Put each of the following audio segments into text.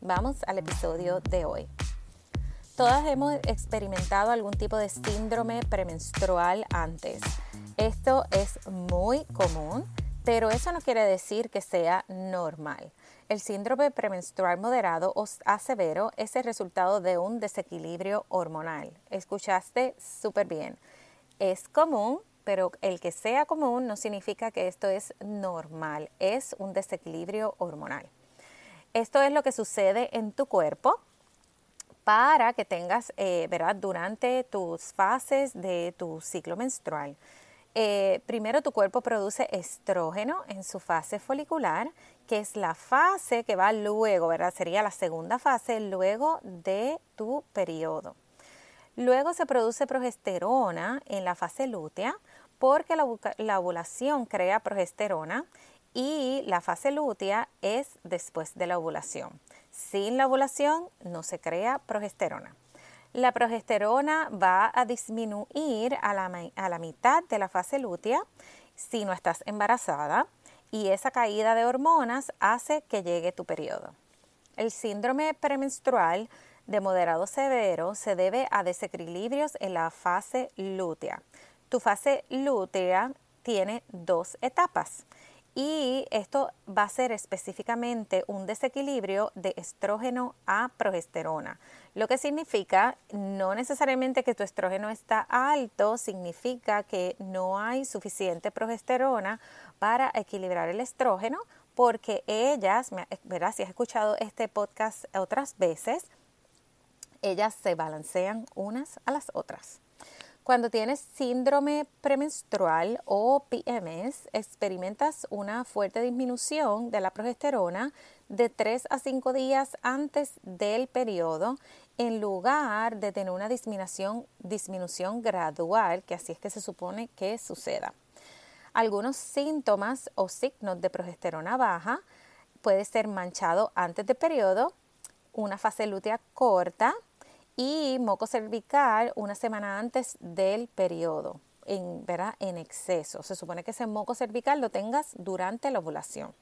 Vamos al episodio de hoy. Todas hemos experimentado algún tipo de síndrome premenstrual antes. Esto es muy común, pero eso no quiere decir que sea normal. El síndrome premenstrual moderado o a severo es el resultado de un desequilibrio hormonal. Escuchaste súper bien. Es común, pero el que sea común no significa que esto es normal. Es un desequilibrio hormonal. Esto es lo que sucede en tu cuerpo para que tengas, eh, ¿verdad? Durante tus fases de tu ciclo menstrual. Eh, primero tu cuerpo produce estrógeno en su fase folicular, que es la fase que va luego, ¿verdad? Sería la segunda fase luego de tu periodo. Luego se produce progesterona en la fase lútea porque la, la ovulación crea progesterona y la fase lútea es después de la ovulación. Sin la ovulación no se crea progesterona la progesterona va a disminuir a la, mitad de la fase lútea si no estás embarazada y esa caída de hormonas hace que llegue tu periodo. El síndrome premenstrual de moderado severo se debe a desequilibrios en la fase lútea. Tu fase lútea tiene dos etapas y esto va a ser específicamente un desequilibrio de estrógeno a progesterona. Lo que significa no necesariamente que tu estrógeno está alto, significa que no hay suficiente progesterona para equilibrar el estrógeno, porque ellas, verás, si has escuchado este podcast otras veces, ellas se balancean unas a las otras. Cuando tienes síndrome premenstrual o PMS, experimentas una fuerte disminución de la progesterona de 3 a 5 días antes del periodo en lugar de tener una disminución, gradual, que así es que se supone que suceda. Algunos síntomas o signos de progesterona baja puede ser manchado antes del periodo, una fase lútea corta, y moco cervical una semana antes del periodo, en, en exceso. Se supone que ese moco cervical lo tengas durante la ovulación.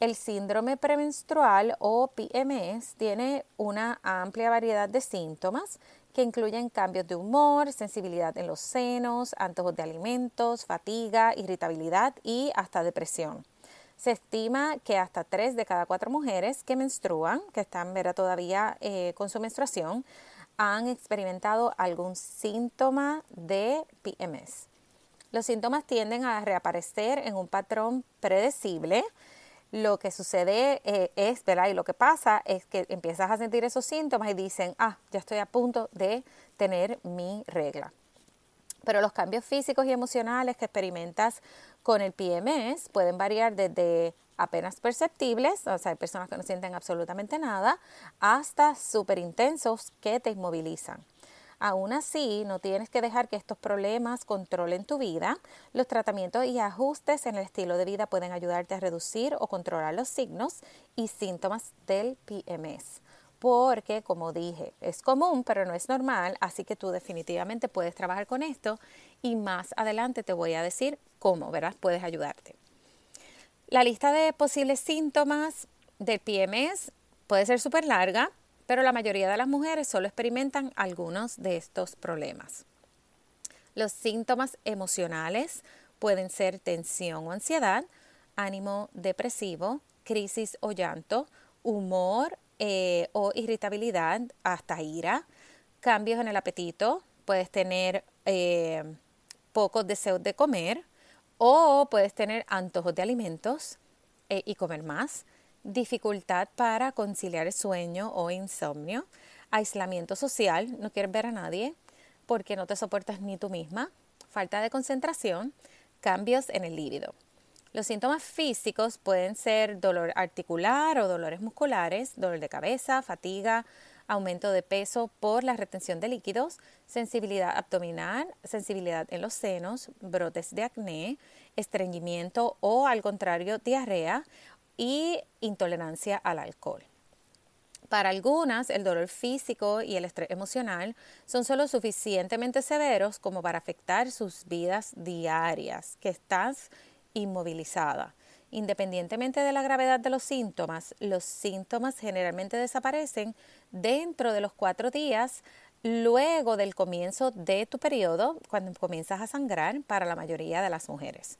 El síndrome premenstrual o PMS tiene una amplia variedad de síntomas que incluyen cambios de humor, sensibilidad en los senos, antojos de alimentos, fatiga, irritabilidad y hasta depresión. Se estima que hasta 3 de cada 4 mujeres que menstruan, que están todavía eh, con su menstruación, han experimentado algún síntoma de PMS. Los síntomas tienden a reaparecer en un patrón predecible. Lo que sucede eh, es, ¿verdad? Y lo que pasa es que empiezas a sentir esos síntomas y dicen, ah, ya estoy a punto de tener mi regla. Pero los cambios físicos y emocionales que experimentas con el PMS pueden variar desde apenas perceptibles, o sea, hay personas que no sienten absolutamente nada, hasta súper intensos que te inmovilizan. Aún así, no tienes que dejar que estos problemas controlen tu vida. Los tratamientos y ajustes en el estilo de vida pueden ayudarte a reducir o controlar los signos y síntomas del PMS porque, como dije, es común, pero no es normal, así que tú definitivamente puedes trabajar con esto y más adelante te voy a decir cómo, ¿verdad? Puedes ayudarte. La lista de posibles síntomas del PMS puede ser súper larga, pero la mayoría de las mujeres solo experimentan algunos de estos problemas. Los síntomas emocionales pueden ser tensión o ansiedad, ánimo depresivo, crisis o llanto, humor eh, o irritabilidad hasta ira, cambios en el apetito, puedes tener eh, pocos deseos de comer o puedes tener antojos de alimentos eh, y comer más, dificultad para conciliar el sueño o insomnio, aislamiento social, no quieres ver a nadie porque no te soportas ni tú misma, falta de concentración, cambios en el líbido. Los síntomas físicos pueden ser dolor articular o dolores musculares, dolor de cabeza, fatiga, aumento de peso por la retención de líquidos, sensibilidad abdominal, sensibilidad en los senos, brotes de acné, estreñimiento o al contrario diarrea y intolerancia al alcohol. Para algunas, el dolor físico y el estrés emocional son solo suficientemente severos como para afectar sus vidas diarias, que estás inmovilizada. Independientemente de la gravedad de los síntomas, los síntomas generalmente desaparecen dentro de los cuatro días luego del comienzo de tu periodo, cuando comienzas a sangrar para la mayoría de las mujeres.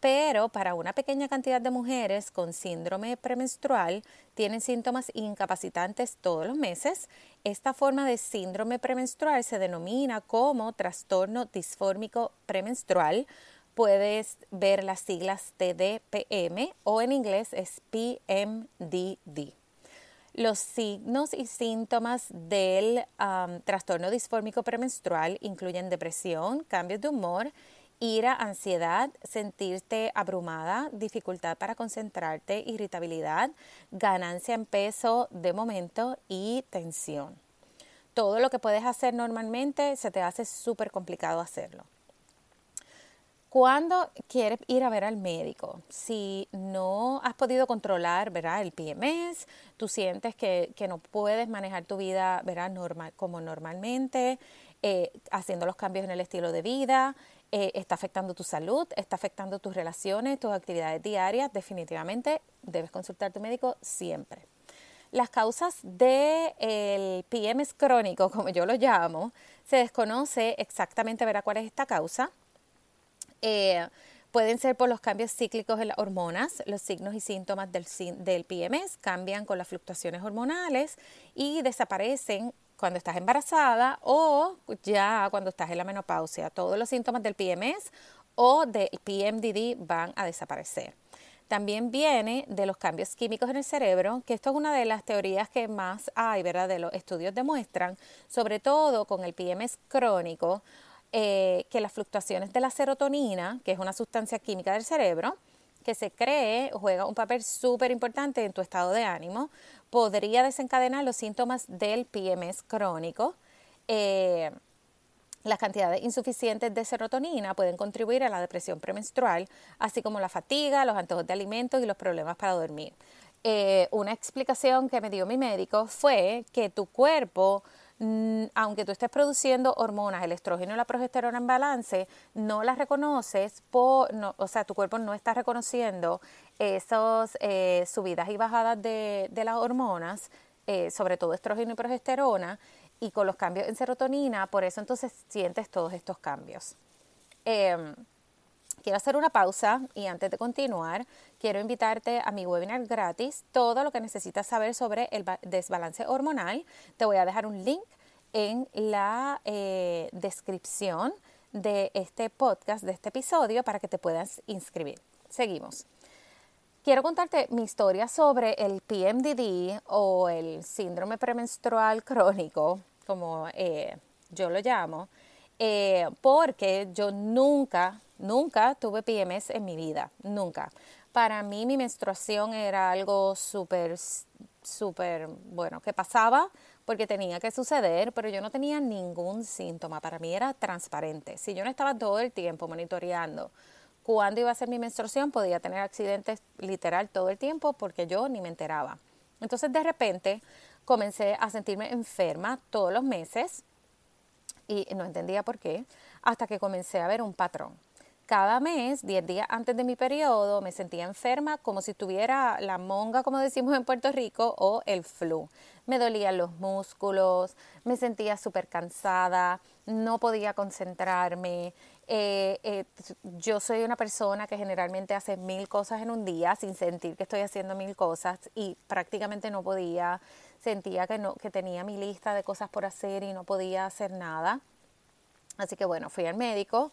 Pero para una pequeña cantidad de mujeres con síndrome premenstrual tienen síntomas incapacitantes todos los meses. Esta forma de síndrome premenstrual se denomina como trastorno disfórmico premenstrual puedes ver las siglas TDPM o en inglés es PMDD. Los signos y síntomas del trastorno disfórmico premenstrual incluyen depresión, cambios de humor, ira, ansiedad, sentirte abrumada, dificultad para concentrarte, irritabilidad, ganancia en peso de momento y tensión. Todo lo que puedes hacer normalmente se te hace súper complicado hacerlo. Cuando quieres ir a ver al médico, si no has podido controlar ¿verdad? el PMS, tú sientes que, no puedes manejar tu vida ¿verdad? Normal, como normalmente, eh, haciendo los cambios en el estilo de vida, eh, está afectando tu salud, está afectando tus relaciones, tus actividades diarias, definitivamente debes consultar a tu médico siempre. Las causas del PMS crónico, como yo lo llamo, se desconoce exactamente ¿verdad? cuál es esta causa eh, pueden ser por los cambios cíclicos en las hormonas. Los signos y síntomas del, del PMS cambian con las fluctuaciones hormonales y desaparecen cuando estás embarazada o ya cuando estás en la menopausia. Todos los síntomas del PMS o del PMDD van a desaparecer. También viene de los cambios químicos en el cerebro, que esto es una de las teorías que más hay, ¿verdad? De los estudios demuestran, sobre todo con el PMS crónico, eh, que las fluctuaciones de la serotonina, que es una sustancia química del cerebro, que se cree juega un papel súper importante en tu estado de ánimo, podría desencadenar los síntomas del PMS crónico. Eh, las cantidades insuficientes de serotonina pueden contribuir a la depresión premenstrual, así como la fatiga, los antojos de alimentos y los problemas para dormir. Eh, una explicación que me dio mi médico fue que tu cuerpo aunque tú estés produciendo hormonas, el estrógeno y la progesterona en balance, no las reconoces, por, o sea, tu cuerpo no está reconociendo esas eh, subidas y bajadas de, las hormonas, eh, sobre todo estrógeno y progesterona, y con los cambios en serotonina, por eso entonces sientes todos estos cambios. Em, quiero hacer una pausa y antes de continuar, quiero invitarte a mi webinar gratis, todo lo que necesitas saber sobre el desbalance hormonal. Te voy a dejar un link en la eh, descripción de este podcast, de este episodio, para que te puedas inscribir. Seguimos. Quiero contarte mi historia sobre el PMDD o el síndrome premenstrual crónico, como eh, yo lo llamo, eh, porque yo nunca Nunca tuve PMS en mi vida, nunca. Para mí mi menstruación era algo súper, súper, bueno, que pasaba porque tenía que suceder, pero yo no tenía ningún síntoma. Para mí era transparente. Si yo no estaba todo el tiempo monitoreando cuándo iba a ser mi menstruación, podía tener accidentes literal todo el tiempo porque yo ni me enteraba. Entonces de repente comencé a sentirme enferma todos los meses y no entendía por qué, hasta que comencé a ver un patrón. Cada mes, 10 días antes de mi periodo, me sentía enferma como si tuviera la monga, como decimos en Puerto Rico, o el flu. Me dolían los músculos, me sentía súper cansada, no podía concentrarme. Eh, eh, yo soy una persona que generalmente hace mil cosas en un día sin sentir que estoy haciendo mil cosas y prácticamente no podía, sentía que, no, que tenía mi lista de cosas por hacer y no podía hacer nada. Así que bueno, fui al médico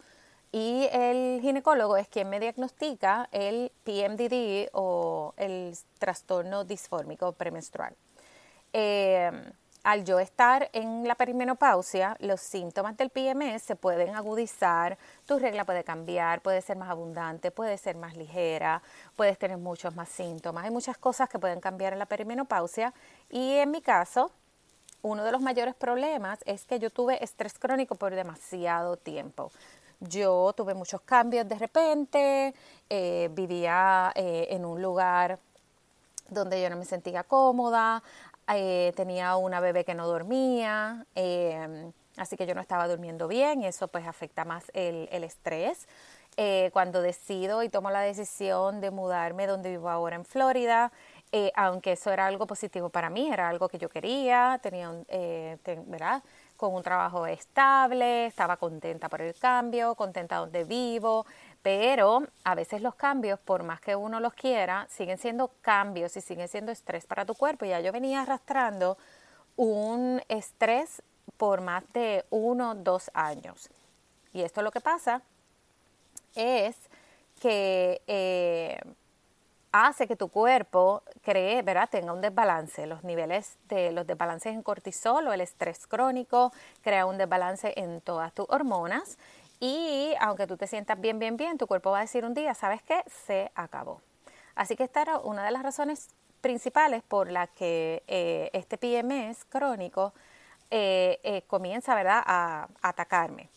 y el ginecólogo es quien me diagnostica el PMDD o el trastorno disfórmico premenstrual. Eh, al yo estar en la perimenopausia, los síntomas del PMS se pueden agudizar, tu regla puede cambiar, puede ser más abundante, puede ser más ligera, puedes tener muchos más síntomas. Hay muchas cosas que pueden cambiar en la perimenopausia y en mi caso, uno de los mayores problemas es que yo tuve estrés crónico por demasiado tiempo. Yo tuve muchos cambios de repente, eh, vivía eh, en un lugar donde yo no me sentía cómoda, eh, tenía una bebé que no dormía, em, así que yo no estaba durmiendo bien y eso pues afecta más el, estrés. Eh, cuando decido y tomo la decisión de mudarme donde vivo ahora en Florida, eh, aunque eso era algo positivo para mí, era algo que yo quería, tenía un, ¿verdad? con un trabajo estable, estaba contenta por el cambio, contenta donde vivo, pero a veces los cambios, por más que uno los quiera, siguen siendo cambios y siguen siendo estrés para tu cuerpo. Ya yo venía arrastrando un estrés por más de uno, dos años. Y esto lo que pasa es que eh, hace que tu cuerpo cree, ¿verdad? tenga un desbalance. Los niveles de los desbalances en cortisol o el estrés crónico crea un desbalance en todas tus hormonas y aunque tú te sientas bien, bien, bien, tu cuerpo va a decir un día, ¿sabes qué? Se acabó. Así que esta era una de las razones principales por las que eh, este PMS crónico eh, eh, comienza ¿verdad? a atacarme.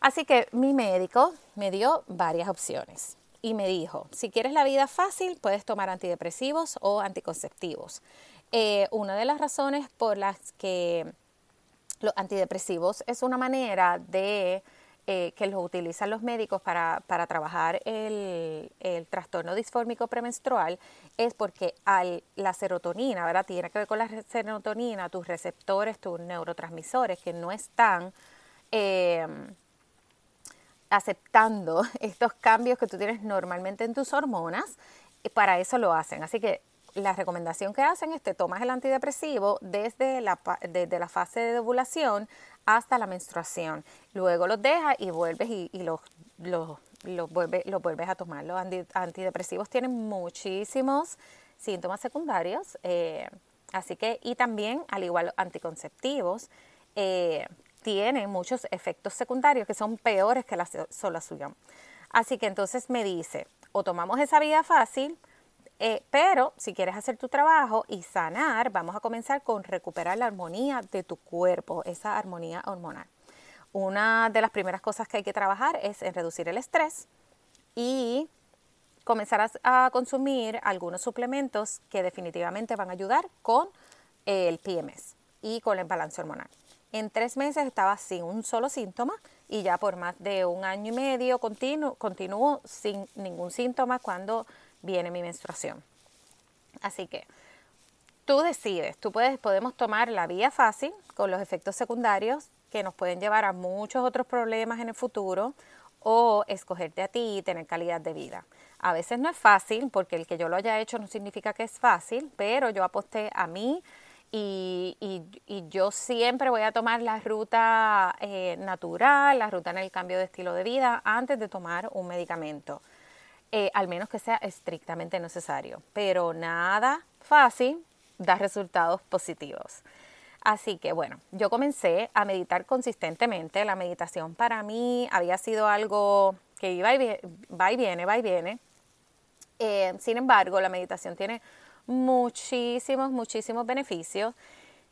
Así que mi médico me dio varias opciones y me dijo, si quieres la vida fácil, puedes tomar antidepresivos o anticonceptivos. una de las razones por las que los antidepresivos es una manera de eh, que los utilizan los médicos para, para trabajar el, el, trastorno disfórmico premenstrual es porque al, la serotonina, ¿verdad? Tiene que ver con la serotonina, tus receptores, tus neurotransmisores que no están em, aceptando estos cambios que tú tienes normalmente en tus hormonas, para eso lo hacen. Así que la recomendación que hacen es que tomas el antidepresivo desde la, desde la fase de ovulación hasta la menstruación. Luego los dejas y vuelves y, los, los, los, vuelves a tomar. Los antidepresivos tienen muchísimos síntomas secundarios, eh, así que, y también, al igual los anticonceptivos, eh, tienen muchos efectos secundarios que son peores que la solución. Así que entonces me dice, o tomamos esa vía fácil, eh, pero si quieres hacer tu trabajo y sanar, vamos a comenzar con recuperar la armonía de tu cuerpo, esa armonía hormonal. Una de las primeras cosas que hay que trabajar es en reducir el estrés y comenzar a, consumir algunos suplementos que definitivamente van a ayudar con el PMS y con el balance hormonal. En tres meses estaba sin un solo síntoma y ya por más de un año y medio continuo, continúo sin ningún síntoma cuando viene mi menstruación. Así que tú decides, tú puedes, podemos tomar la vía fácil con los efectos secundarios que nos pueden llevar a muchos otros problemas en el futuro o escogerte a ti y tener calidad de vida. A veces no es fácil porque el que yo lo haya hecho no significa que es fácil, pero yo aposté a mí y, yo siempre voy a tomar la ruta eh, natural, la ruta en el cambio de estilo de vida antes de tomar un medicamento. Eh, al menos que sea estrictamente necesario. Pero nada fácil da resultados positivos. Así que bueno, yo comencé a meditar consistentemente. La meditación para mí había sido algo que iba y va y viene, va y viene. Eh, sin embargo, la meditación tiene muchísimos, muchísimos beneficios.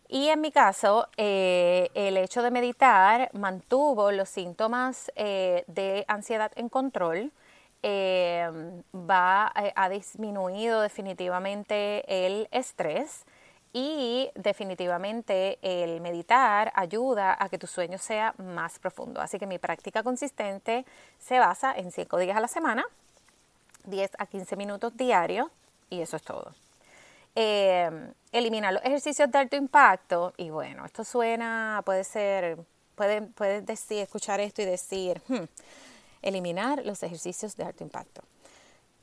Y en mi caso, eh, el hecho de meditar mantuvo los síntomas de ansiedad en control, eh, va, eh, ha disminuido definitivamente el estrés y definitivamente el meditar ayuda a que tu sueño sea más profundo. Así que mi práctica consistente se basa en 5 días a la semana, 10 a 15 minutos diarios y eso es todo. Eh, eliminar los ejercicios de alto impacto y bueno, esto suena, puede ser, puedes puede decir, escuchar esto y decir, hmm, eliminar los ejercicios de alto impacto.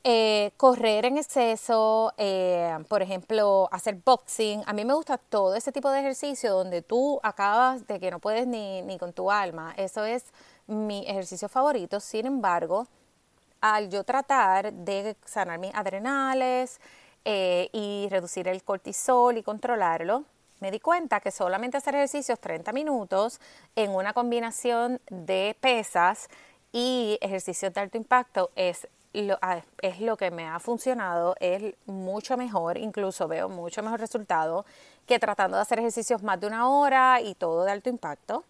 Eh, correr en exceso, eh, por ejemplo, hacer boxing. A mí me gusta todo ese tipo de ejercicio donde tú acabas de que no puedes ni, ni con tu alma. Eso es mi ejercicio favorito. Sin embargo, al yo tratar de sanar mis adrenales eh, y reducir el cortisol y controlarlo, me di cuenta que solamente hacer ejercicios 30 minutos en una combinación de pesas y ejercicios de alto impacto es lo, ah, es lo que me ha funcionado, es mucho mejor, incluso veo mucho mejor resultado que tratando de hacer ejercicios más de una hora y todo de alto impacto.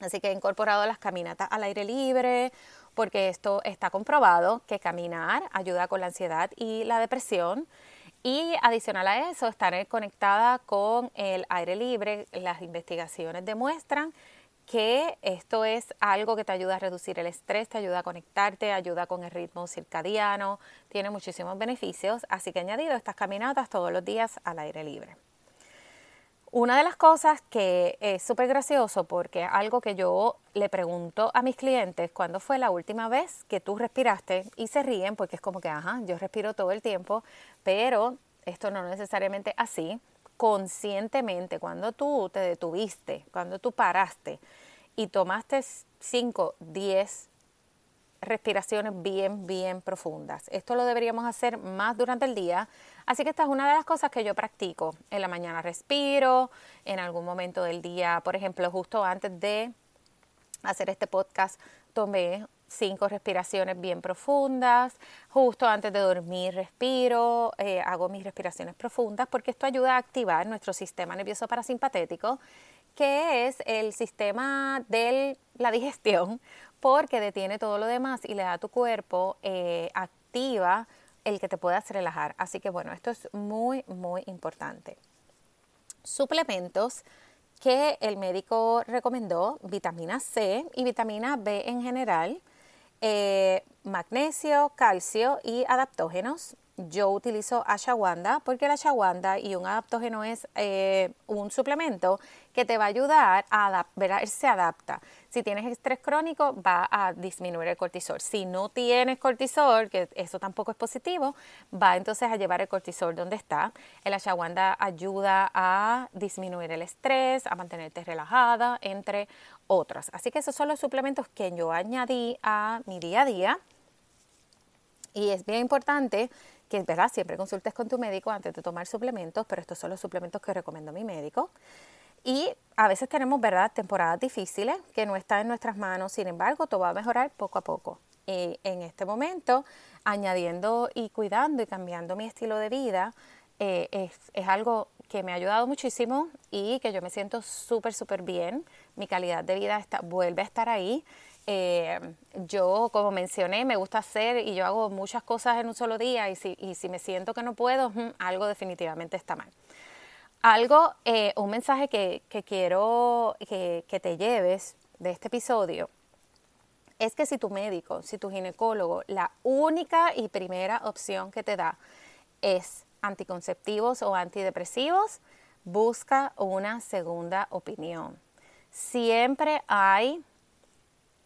Así que he incorporado las caminatas al aire libre, porque esto está comprobado que caminar ayuda con la ansiedad y la depresión. Y adicional a eso, estar conectada con el aire libre, las investigaciones demuestran que esto es algo que te ayuda a reducir el estrés, te ayuda a conectarte, ayuda con el ritmo circadiano, tiene muchísimos beneficios, así que añadido estas caminatas todos los días al aire libre. Una de las cosas que es súper gracioso porque algo que yo le pregunto a mis clientes, ¿cuándo fue la última vez que tú respiraste? Y se ríen porque es como que, ajá, yo respiro todo el tiempo, pero esto no necesariamente así. Conscientemente, cuando tú te detuviste, cuando tú paraste y tomaste 5, 10 respiraciones bien, bien profundas. Esto lo deberíamos hacer más durante el día Así que esta es una de las cosas que yo practico. En la mañana respiro, en algún momento del día, por ejemplo, justo antes de hacer este podcast, tomé cinco respiraciones bien profundas. Justo antes de dormir respiro, eh, hago mis respiraciones profundas porque esto ayuda a activar nuestro sistema nervioso parasimpatético, que es el sistema de la digestión, porque detiene todo lo demás y le da a tu cuerpo, eh, activa el que te puedas relajar. Así que bueno, esto es muy, muy importante. Suplementos que el médico recomendó, vitamina C y vitamina B en general, eh, magnesio, calcio y adaptógenos yo utilizo ashwagandha porque el ashwagandha y un adaptógeno es eh, un suplemento que te va a ayudar a ver, se adapta. Si tienes estrés crónico va a disminuir el cortisol. Si no tienes cortisol, que eso tampoco es positivo, va entonces a llevar el cortisol donde está. El ashwagandha ayuda a disminuir el estrés, a mantenerte relajada, entre otros. Así que esos son los suplementos que yo añadí a mi día a día. Y es bien importante que ¿verdad? siempre consultes con tu médico antes de tomar suplementos, pero estos son los suplementos que recomiendo mi médico. Y a veces tenemos ¿verdad? temporadas difíciles que no están en nuestras manos, sin embargo, todo va a mejorar poco a poco. Y en este momento, añadiendo y cuidando y cambiando mi estilo de vida, eh, es, es algo que me ha ayudado muchísimo y que yo me siento súper, súper bien. Mi calidad de vida está, vuelve a estar ahí eh, yo, como mencioné, me gusta hacer y yo hago muchas cosas en un solo día y si, y si me siento que no puedo, algo definitivamente está mal. Algo, eh, un mensaje que, que quiero que, que te lleves de este episodio es que si tu médico, si tu ginecólogo, la única y primera opción que te da es anticonceptivos o antidepresivos, busca una segunda opinión. Siempre hay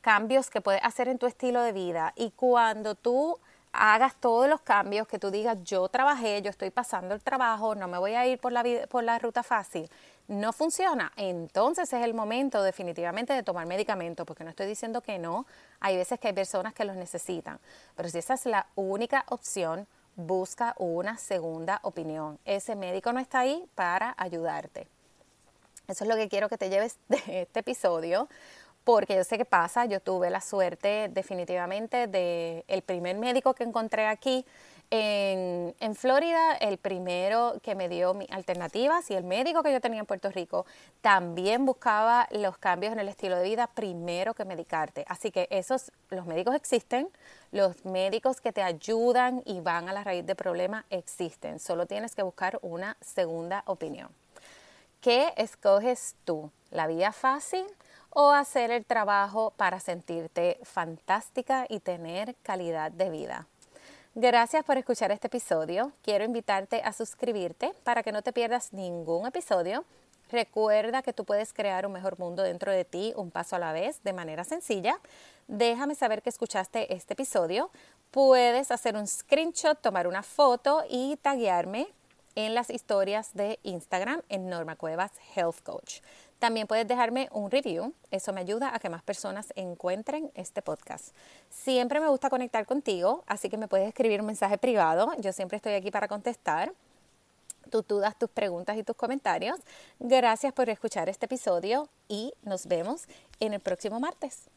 cambios que puedes hacer en tu estilo de vida y cuando tú hagas todos los cambios que tú digas, yo trabajé, yo estoy pasando el trabajo, no me voy a ir por la, por la ruta fácil, no funciona, entonces es el momento definitivamente de tomar medicamentos, porque no estoy diciendo que no, hay veces que hay personas que los necesitan, pero si esa es la única opción, busca una segunda opinión. Ese médico no está ahí para ayudarte. Eso es lo que quiero que te lleves de este episodio porque yo sé qué pasa, yo tuve la suerte definitivamente de el primer médico que encontré aquí en, Florida, el primero que me dio mis alternativas y el médico que yo tenía en Puerto Rico también buscaba los cambios en el estilo de vida primero que medicarte. Así que esos, los médicos existen, los médicos que te ayudan y van a la raíz del problema existen. Solo tienes que buscar una segunda opinión. ¿Qué escoges tú? ¿La vía fácil? O hacer el trabajo para sentirte fantástica y tener calidad de vida. Gracias por escuchar este episodio. Quiero invitarte a suscribirte para que no te pierdas ningún episodio. Recuerda que tú puedes crear un mejor mundo dentro de ti un paso a la vez de manera sencilla. Déjame saber que escuchaste este episodio. Puedes hacer un screenshot, tomar una foto y taguearme en las historias de Instagram en Norma Cuevas Health Coach. También puedes dejarme un review, eso me ayuda a que más personas encuentren este podcast. Siempre me gusta conectar contigo, así que me puedes escribir un mensaje privado, yo siempre estoy aquí para contestar. tus dudas, tus preguntas y tus comentarios. Gracias por escuchar este episodio y nos vemos en el próximo martes.